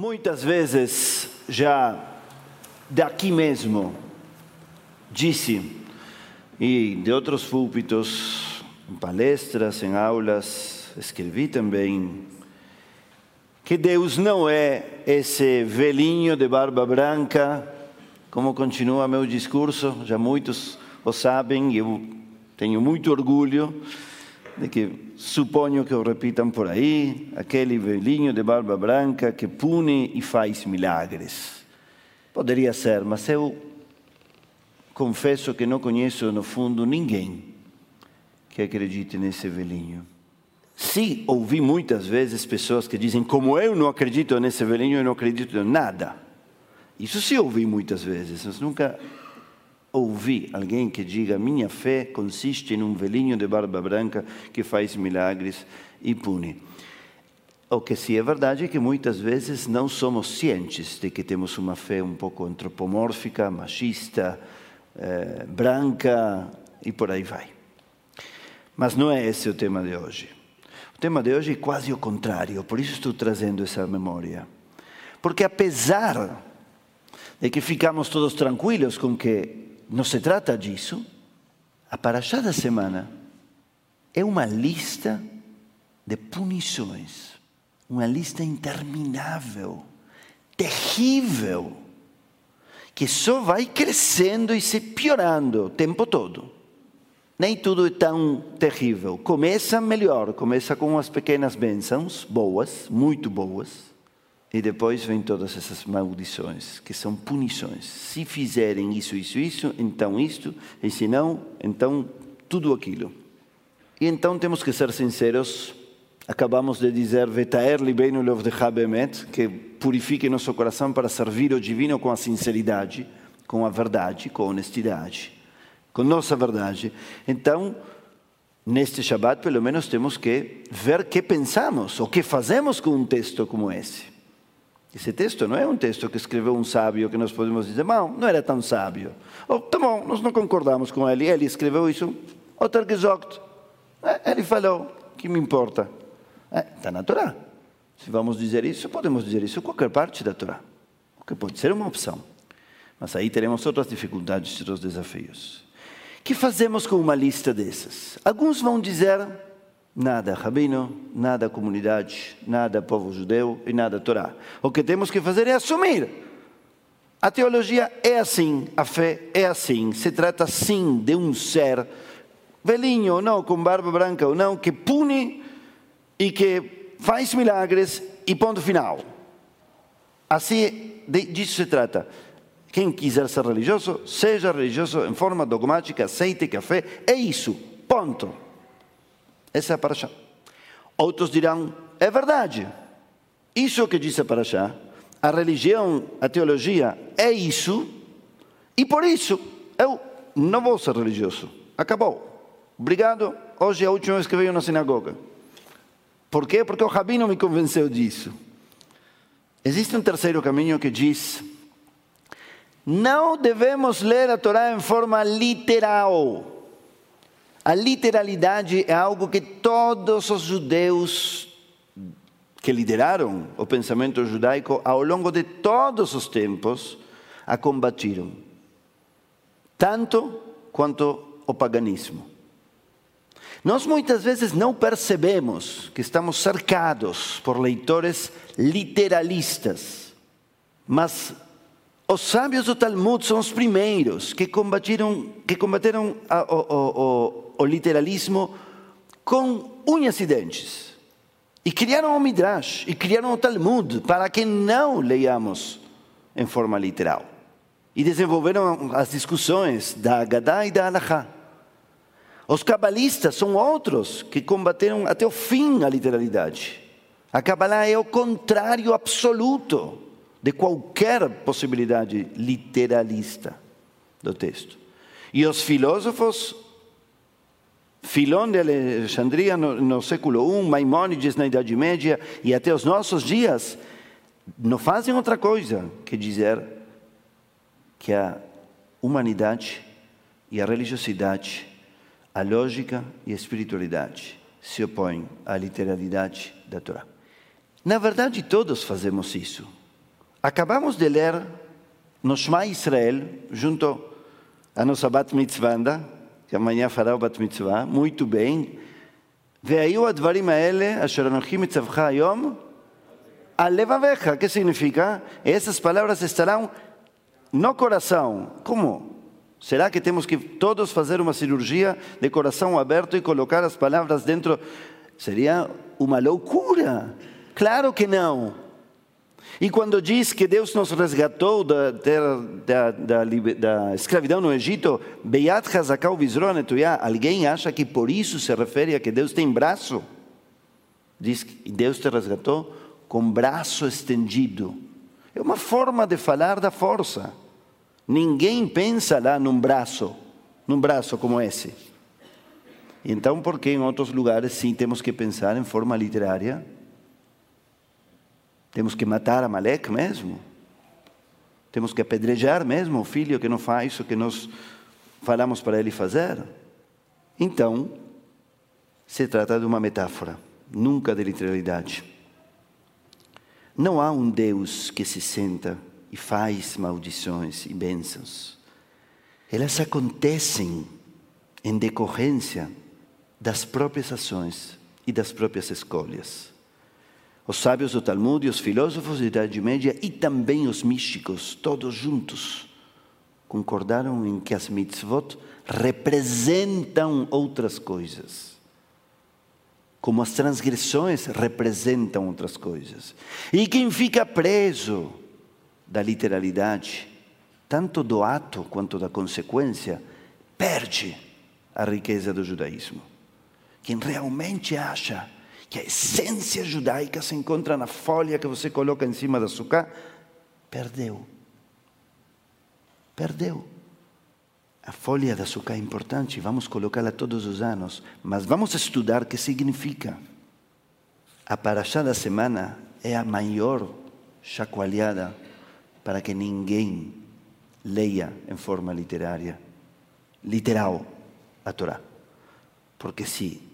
Muitas vezes já daqui mesmo disse, e de outros púlpitos, em palestras, em aulas, escrevi também, que Deus não é esse velhinho de barba branca, como continua meu discurso, já muitos o sabem, eu tenho muito orgulho de que suponho que o repitam por aí, aquele velhinho de barba branca que pune e faz milagres. Poderia ser, mas eu confesso que não conheço no fundo ninguém que acredite nesse velhinho. Sim, ouvi muitas vezes pessoas que dizem, como eu não acredito nesse velhinho, eu não acredito em nada. Isso sim ouvi muitas vezes, mas nunca ouvi alguém que diga, minha fé consiste em um velhinho de barba branca que faz milagres e pune. O que sim é verdade é que muitas vezes não somos cientes de que temos uma fé um pouco antropomórfica, machista, eh, branca e por aí vai. Mas não é esse o tema de hoje. O tema de hoje é quase o contrário, por isso estou trazendo essa memória. Porque apesar de que ficamos todos tranquilos com que não se trata disso, a Paraxá da semana é uma lista de punições, uma lista interminável, terrível, que só vai crescendo e se piorando o tempo todo. Nem tudo é tão terrível. Começa melhor, começa com umas pequenas bênçãos, boas, muito boas, e depois vem todas essas maldições, que são punições. Se fizerem isso, isso, isso, então isto, e se não, então tudo aquilo. E então temos que ser sinceros. Acabamos de dizer, Vetaer libeinu lov de Habemet, que purifique nosso coração para servir o divino com a sinceridade, com a verdade, com a honestidade com nossa verdade. Então, neste Shabbat, pelo menos, temos que ver o que pensamos, o que fazemos com um texto como esse. Esse texto não é um texto que escreveu um sábio que nós podemos dizer, não, não era tão sábio. Ou, tá bom, nós não concordamos com ele, ele escreveu isso, outra gesagt. É, ele falou, que me importa? Está é, na Torá. Se vamos dizer isso, podemos dizer isso em qualquer parte da Torá, o que pode ser uma opção. Mas aí teremos outras dificuldades outros desafios que fazemos com uma lista dessas? Alguns vão dizer nada rabino, nada comunidade, nada povo judeu e nada Torá. O que temos que fazer é assumir. A teologia é assim, a fé é assim. Se trata sim de um ser, velhinho ou não, com barba branca ou não, que pune e que faz milagres e ponto final. Assim, disso se trata. Quem quiser ser religioso, seja religioso em forma dogmática, aceite que a fé é isso, ponto. Essa é a paraxá. Outros dirão, é verdade. Isso que diz a paraxá, a religião, a teologia é isso, e por isso eu não vou ser religioso. Acabou. Obrigado, hoje é a última vez que venho na sinagoga. Por quê? Porque o rabino me convenceu disso. Existe um terceiro caminho que diz não devemos ler a Torá em forma literal. A literalidade é algo que todos os judeus que lideraram o pensamento judaico ao longo de todos os tempos a combatiram, tanto quanto o paganismo. Nós muitas vezes não percebemos que estamos cercados por leitores literalistas, mas os sábios do Talmud são os primeiros que combateram, que combateram a, o, o, o, literalismo com unhas e dentes. E criaram o Midrash, e criaram o Talmud, para que não leiamos em forma literal. E desenvolveram as discussões da Agadá e da Alahá. Os cabalistas são outros que combateram até o fim a literalidade. A Kabbalah é o contrário absoluto de qualquer possibilidade literalista do texto. E os filósofos, Filón de Alexandria no, no século I, Maimônides na Idade Média e até os nossos dias, não fazem outra coisa que dizer que a humanidade e a religiosidade, a lógica e a espiritualidade se opõem à literalidade da Torá. Na verdade, todos fazemos isso Acabamos de ler no Shema Israel, junto a nossa Bat Mitzvah, que amanhã fará o Bat Mitzvah, muito bem. והיו הדברים האלה אשר אנוכי מצווך היום על לבביך. ¿Qué significa? Essas palavras estarão no coração. Como? Será que temos que todos fazer uma cirurgia de coração aberto e colocar as palavras dentro? Seria uma loucura. Claro que não. E quando diz que Deus nos resgatou da, da, da, da escravidão no Egito, Beyat Hazakau Vizronetuyá, alguém acha que por isso se refere a que Deus tem braço? Diz que Deus te resgatou com braço estendido. É uma forma de falar da força. Ninguém pensa lá num braço, num braço como esse. Então, por que em outros lugares sim temos que pensar em forma literária? Temos que matar a Malek mesmo? Temos que apedrejar mesmo o filho que não faz o que nós falamos para ele fazer? Então, se trata de uma metáfora, nunca de literalidade. Não há um Deus que se senta e faz maldições e bênçãos. Elas acontecem em decorrência das próprias ações e das próprias escolhas. Os sábios do Talmud e os filósofos da Idade Média e também os místicos, todos juntos, concordaram em que as mitzvot representam outras coisas. Como as transgressões representam outras coisas. E quem fica preso da literalidade, tanto do ato quanto da consequência, perde a riqueza do judaísmo. Quem realmente acha que a essência judaica se encontra na folha que você coloca em cima do açúcar, perdeu. Perdeu. A folha de açúcar é importante, vamos colocá-la todos os anos, mas vamos estudar o que significa. A paraxá da semana é a maior chacoalhada para que ninguém leia em forma literária, literal, a Torá. Porque se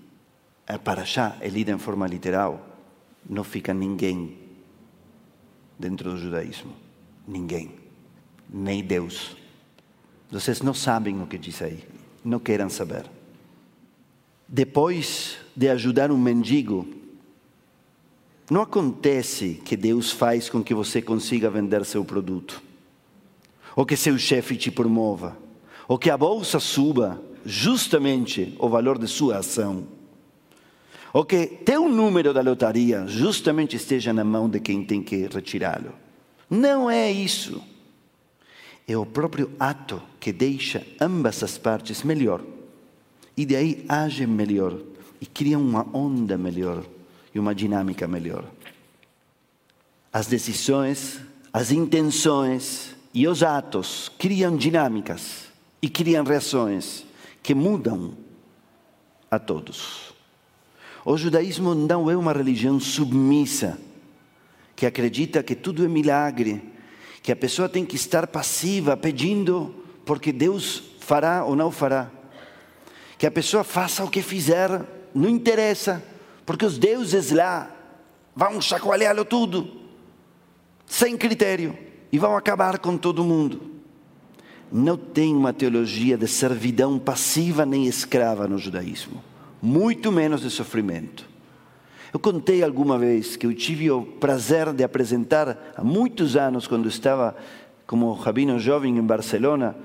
a Parashá é lida em forma literal, não fica ninguém dentro do judaísmo. Ninguém. Nem Deus. Vocês não sabem o que diz aí. Não querem saber. Depois de ajudar um mendigo não acontece que Deus faz com que você consiga vender seu produto, ou que seu chefe te promova, ou que a bolsa suba justamente o valor de sua ação, ou que teu número da lotaria justamente esteja na mão de quem tem que retirá-lo. Não é isso. É o próprio ato que deixa ambas as partes melhor. E daí agem melhor e cria uma onda melhor e uma dinâmica melhor. As decisões, as intenções e os atos criam dinâmicas e criam reações que mudam a todos. O judaísmo não é uma religião submissa, que acredita que tudo é milagre, que a pessoa tem que estar passiva pedindo porque Deus fará ou não fará. Que a pessoa faça o que fizer, não interessa porque os deuses lá vão chacoalhá-lo tudo, sem critério, e vão acabar com todo mundo. Não tem uma teologia de servidão passiva nem escrava no judaísmo, muito menos de sofrimento. Eu contei alguma vez que eu tive o prazer de apresentar há muitos anos, quando estava como rabino jovem em Barcelona,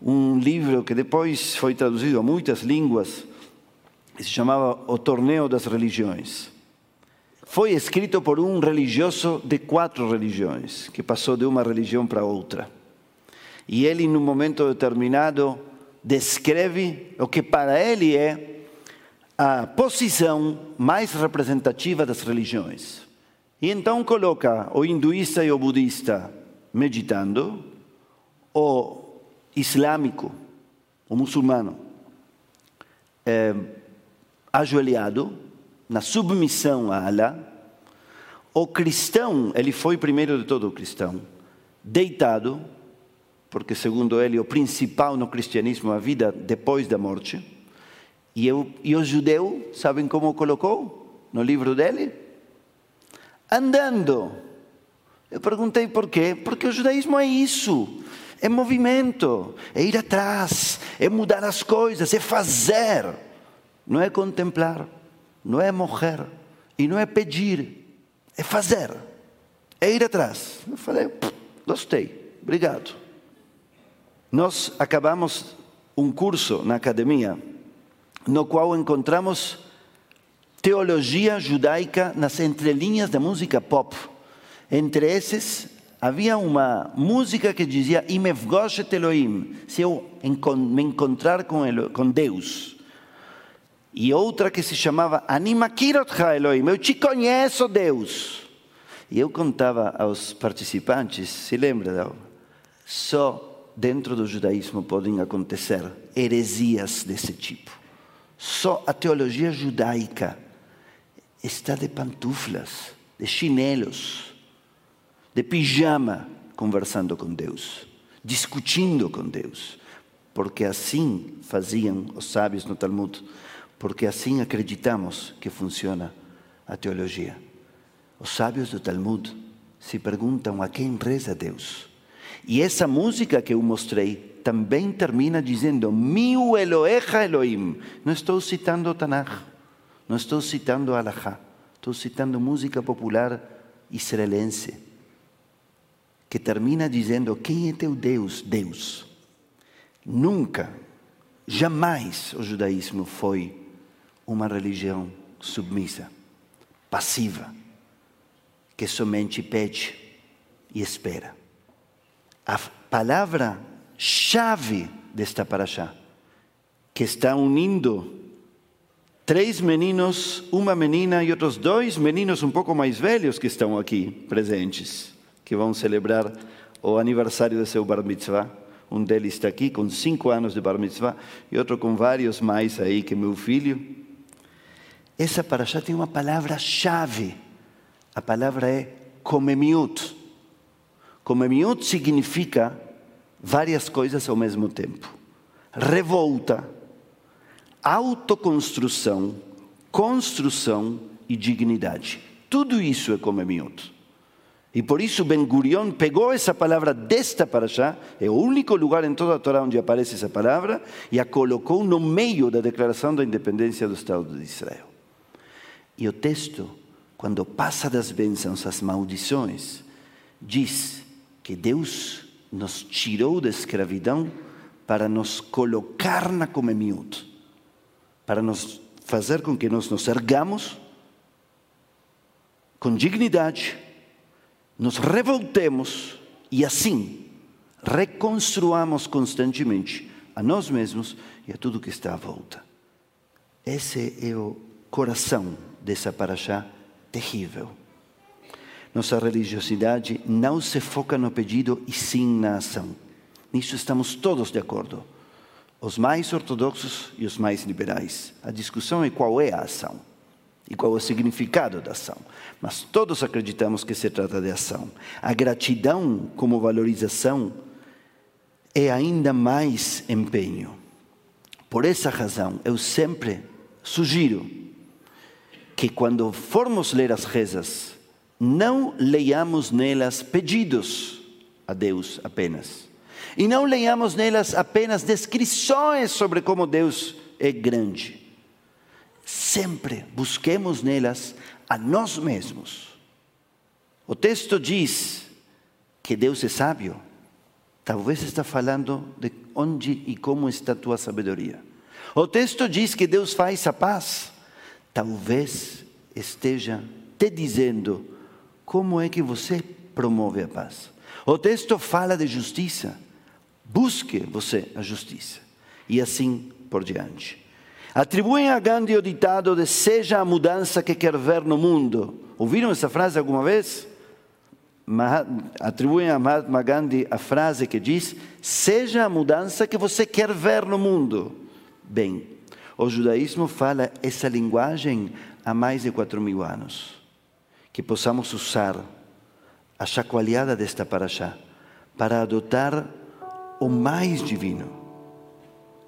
um livro que depois foi traduzido a muitas línguas, se chamava O Torneio das Religiões. Foi escrito por um religioso de quatro religiões, que passou de uma religião para outra. E ele, num momento determinado, descreve o que para ele é a posição mais representativa das religiões. E então coloca o hinduísta e o budista meditando, o islâmico, o muçulmano, eh, ajoelhado, na submissão a Allah, o cristão, ele foi primeiro de todo o cristão, deitado, porque segundo ele o principal no cristianismo é a vida depois da morte, e, eu, e o judeu, sabem como colocou no livro dele? Andando, Eu perguntei por quê? Porque o judaísmo é isso. É movimento, é ir atrás, é mudar as coisas, é fazer. Não é contemplar, não é morrer e não é pedir, é fazer, é ir atrás. Eu falei, gostei, obrigado. Nós acabamos um curso na academia no qual encontramos teologia judaica nas entrelinhas da música pop. Entre esses, havia uma música que dizia Imefgoshet Elohim, se eu me encontrar com, Deus. E outra que se chamava Animakirotcha Elohim, eu te conheço, Deus. E eu contava aos participantes, se lembra, só dentro do judaísmo podem acontecer heresias desse tipo. Só a teologia judaica está de pantuflas, de chinelos, de pijama, conversando com Deus, discutindo com Deus, porque assim faziam os sábios no Talmud, porque assim acreditamos que funciona a teologia. Os sábios do Talmud se perguntam a quem reza Deus. E essa música que eu mostrei também termina dizendo: Miu Elohecha Elohim. Não estou citando Tanakh. Não estou citando Alahá, estou citando música popular israelense, que termina dizendo: Quem é teu Deus? Deus. Nunca, jamais o judaísmo foi uma religião submissa, passiva, que somente pede e espera. A palavra-chave desta paraxá, que está unindo três meninos, uma menina e outros dois meninos um pouco mais velhos que estão aqui presentes, que vão celebrar o aniversário do seu bar mitzvah. Um deles está aqui com cinco anos de bar mitzvah e outro com vários mais aí que meu filho. Essa paraxá tem uma palavra-chave. A palavra é comemiut. Comemiut significa várias coisas ao mesmo tempo. Revolta, autoconstrução, construção e dignidade. Tudo isso é Comemiut. E por isso Ben Gurion pegou essa palavra desta paraxá, é o único lugar em toda a Torá onde aparece essa palavra, e a colocou no meio da declaração da independência do Estado de Israel. E o texto, quando passa das bênçãos às maldições, diz que Deus nos tirou da escravidão para nos colocar na Comemiut para nos fazer com que nós nos ergamos com dignidade, nos revoltemos e assim reconstruamos constantemente a nós mesmos e a tudo que está à volta. Esse é o coração dessa paraxá terrível. Nossa religiosidade não se foca no pedido e sim na ação. Nisso estamos todos de acordo os mais ortodoxos e os mais liberais. A discussão é qual é a ação e qual é o significado da ação. Mas todos acreditamos que se trata de ação. A gratidão como valorização é ainda mais empenho. Por essa razão, eu sempre sugiro que quando formos ler as rezas, não leiamos nelas pedidos a Deus apenas e não leiamos nelas apenas descrições sobre como Deus é grande. Sempre busquemos nelas a nós mesmos. O texto diz que Deus é sábio. Talvez está falando de onde e como está a tua sabedoria. O texto diz que Deus faz a paz. Talvez esteja te dizendo como é que você promove a paz. O texto fala de justiça. Busque você a justiça. E assim por diante. Atribuem a Gandhi o ditado de seja a mudança que quer ver no mundo. Ouviram essa frase alguma vez? Atribuem a Mahatma Gandhi a frase que diz: seja a mudança que você quer ver no mundo. Bem, o judaísmo fala essa linguagem há mais de quatro mil anos. Que possamos usar a chacoalhada desta paraxá para adotar o mais divino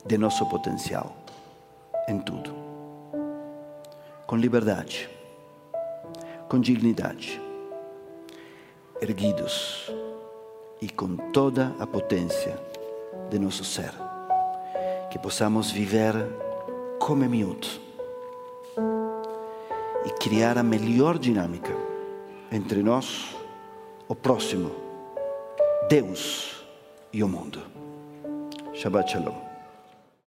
de nosso potencial em tudo. Com liberdade, com dignidade. erguidos e com toda a potência de nosso ser. Que possamos viver como miúdo e criar a melhor dinâmica entre nós, o próximo, Deus e o mundo. Shabbat Shalom.